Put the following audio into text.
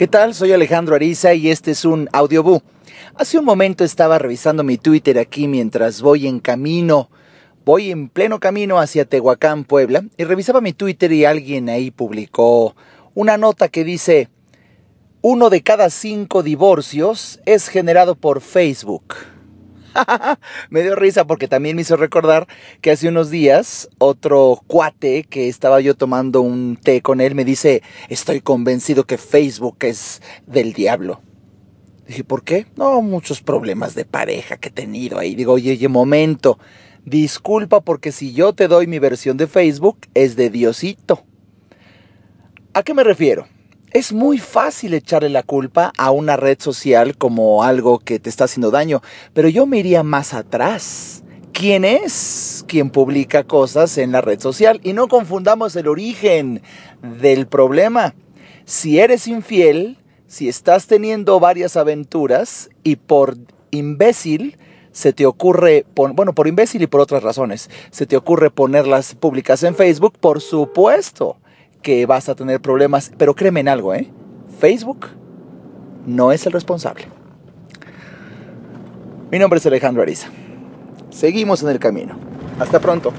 ¿Qué tal? Soy Alejandro Ariza y este es un audioboo. Hace un momento estaba revisando mi Twitter aquí mientras voy en camino. Voy en pleno camino hacia Tehuacán, Puebla, y revisaba mi Twitter y alguien ahí publicó una nota que dice, uno de cada cinco divorcios es generado por Facebook. me dio risa porque también me hizo recordar que hace unos días otro cuate que estaba yo tomando un té con él me dice, estoy convencido que Facebook es del diablo. Dije, ¿por qué? No, muchos problemas de pareja que he tenido ahí. Digo, oye, oye, momento, disculpa porque si yo te doy mi versión de Facebook es de Diosito. ¿A qué me refiero? Es muy fácil echarle la culpa a una red social como algo que te está haciendo daño, pero yo me iría más atrás. ¿Quién es quien publica cosas en la red social? Y no confundamos el origen del problema. Si eres infiel, si estás teniendo varias aventuras y por imbécil se te ocurre, bueno, por imbécil y por otras razones, se te ocurre ponerlas públicas en Facebook, por supuesto que vas a tener problemas, pero créeme en algo, ¿eh? Facebook no es el responsable. Mi nombre es Alejandro Ariza. Seguimos en el camino. Hasta pronto.